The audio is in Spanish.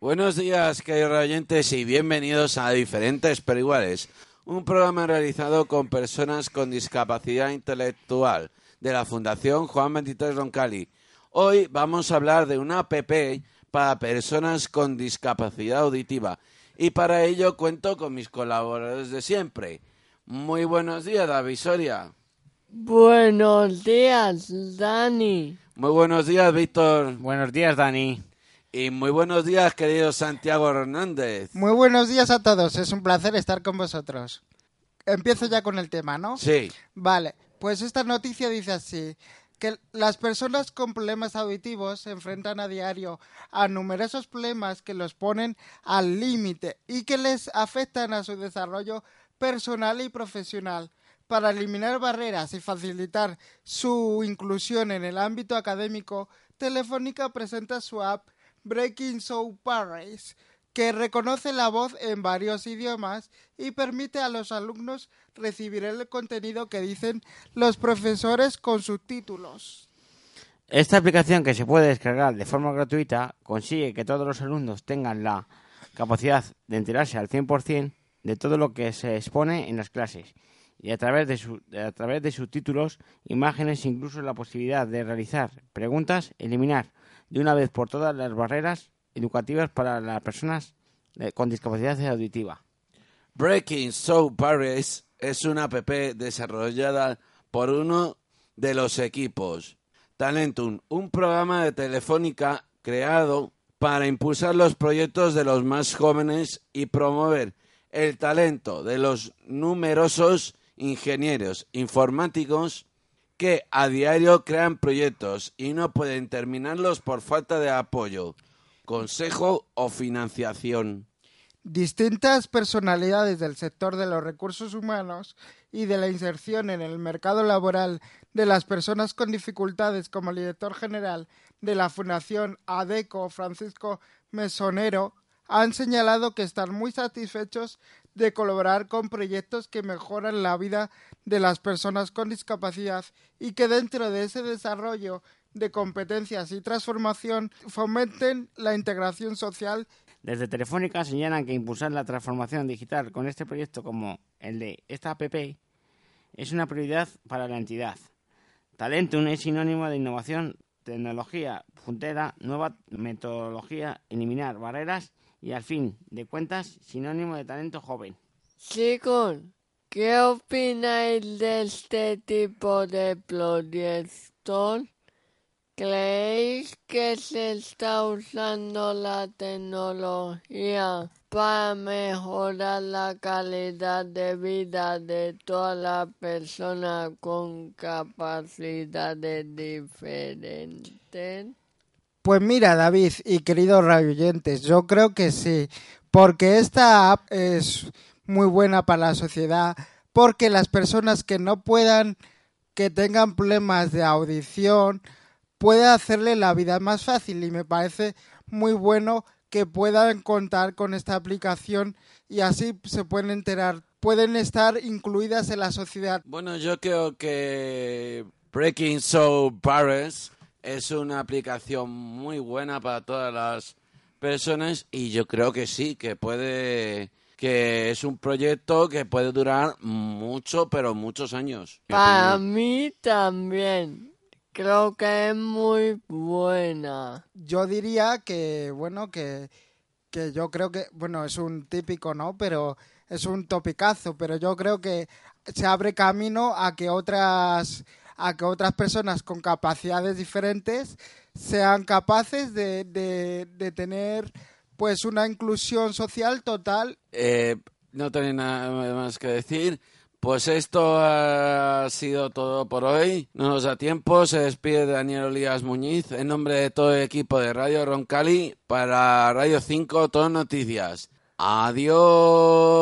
Buenos días, queridos oyentes, y bienvenidos a Diferentes pero Iguales, un programa realizado con personas con discapacidad intelectual de la Fundación Juan 23 Roncali. Hoy vamos a hablar de una app para personas con discapacidad auditiva y para ello cuento con mis colaboradores de siempre. Muy buenos días, David Soria. Buenos días, Dani. Muy buenos días, Víctor. Buenos días, Dani. Y muy buenos días, querido Santiago Hernández. Muy buenos días a todos, es un placer estar con vosotros. Empiezo ya con el tema, ¿no? Sí. Vale, pues esta noticia dice así, que las personas con problemas auditivos se enfrentan a diario a numerosos problemas que los ponen al límite y que les afectan a su desarrollo personal y profesional. Para eliminar barreras y facilitar su inclusión en el ámbito académico, Telefónica presenta su app Breaking Soul Paris, que reconoce la voz en varios idiomas y permite a los alumnos recibir el contenido que dicen los profesores con subtítulos. Esta aplicación que se puede descargar de forma gratuita consigue que todos los alumnos tengan la capacidad de enterarse al 100% de todo lo que se expone en las clases y a través de, su, a través de subtítulos, imágenes, incluso la posibilidad de realizar preguntas, eliminar de una vez por todas las barreras educativas para las personas eh, con discapacidad auditiva. Breaking Soul Barriers es una app desarrollada por uno de los equipos Talentum, un programa de telefónica creado para impulsar los proyectos de los más jóvenes y promover el talento de los numerosos ingenieros informáticos que a diario crean proyectos y no pueden terminarlos por falta de apoyo, consejo o financiación. Distintas personalidades del sector de los recursos humanos y de la inserción en el mercado laboral de las personas con dificultades como el director general de la Fundación ADECO, Francisco Mesonero, han señalado que están muy satisfechos de colaborar con proyectos que mejoran la vida de las personas con discapacidad y que dentro de ese desarrollo de competencias y transformación fomenten la integración social. Desde Telefónica señalan que impulsar la transformación digital con este proyecto como el de esta app es una prioridad para la entidad. Talentum es sinónimo de innovación, tecnología puntera, nueva metodología, eliminar barreras y al fin de cuentas sinónimo de talento joven. Chicos, ¿qué opináis de este tipo de proyectos? ¿Creéis que se está usando la tecnología para mejorar la calidad de vida de todas las personas con capacidades diferentes? Pues mira, David y queridos radioyentes, yo creo que sí, porque esta app es muy buena para la sociedad, porque las personas que no puedan, que tengan problemas de audición, puede hacerle la vida más fácil y me parece muy bueno que puedan contar con esta aplicación y así se pueden enterar, pueden estar incluidas en la sociedad. Bueno, yo creo que Breaking Soul Paris es una aplicación muy buena para todas las personas y yo creo que sí, que puede que es un proyecto que puede durar mucho, pero muchos años. Para mí también. Creo que es muy buena. Yo diría que, bueno, que, que yo creo que, bueno, es un típico, ¿no? Pero es un topicazo, pero yo creo que se abre camino a que otras a que otras personas con capacidades diferentes sean capaces de, de, tener pues una inclusión social total. Eh, no tengo nada más que decir. Pues esto ha sido todo por hoy. No nos da tiempo. Se despide Daniel Olías Muñiz en nombre de todo el equipo de Radio Roncali para Radio 5 Todo Noticias. Adiós.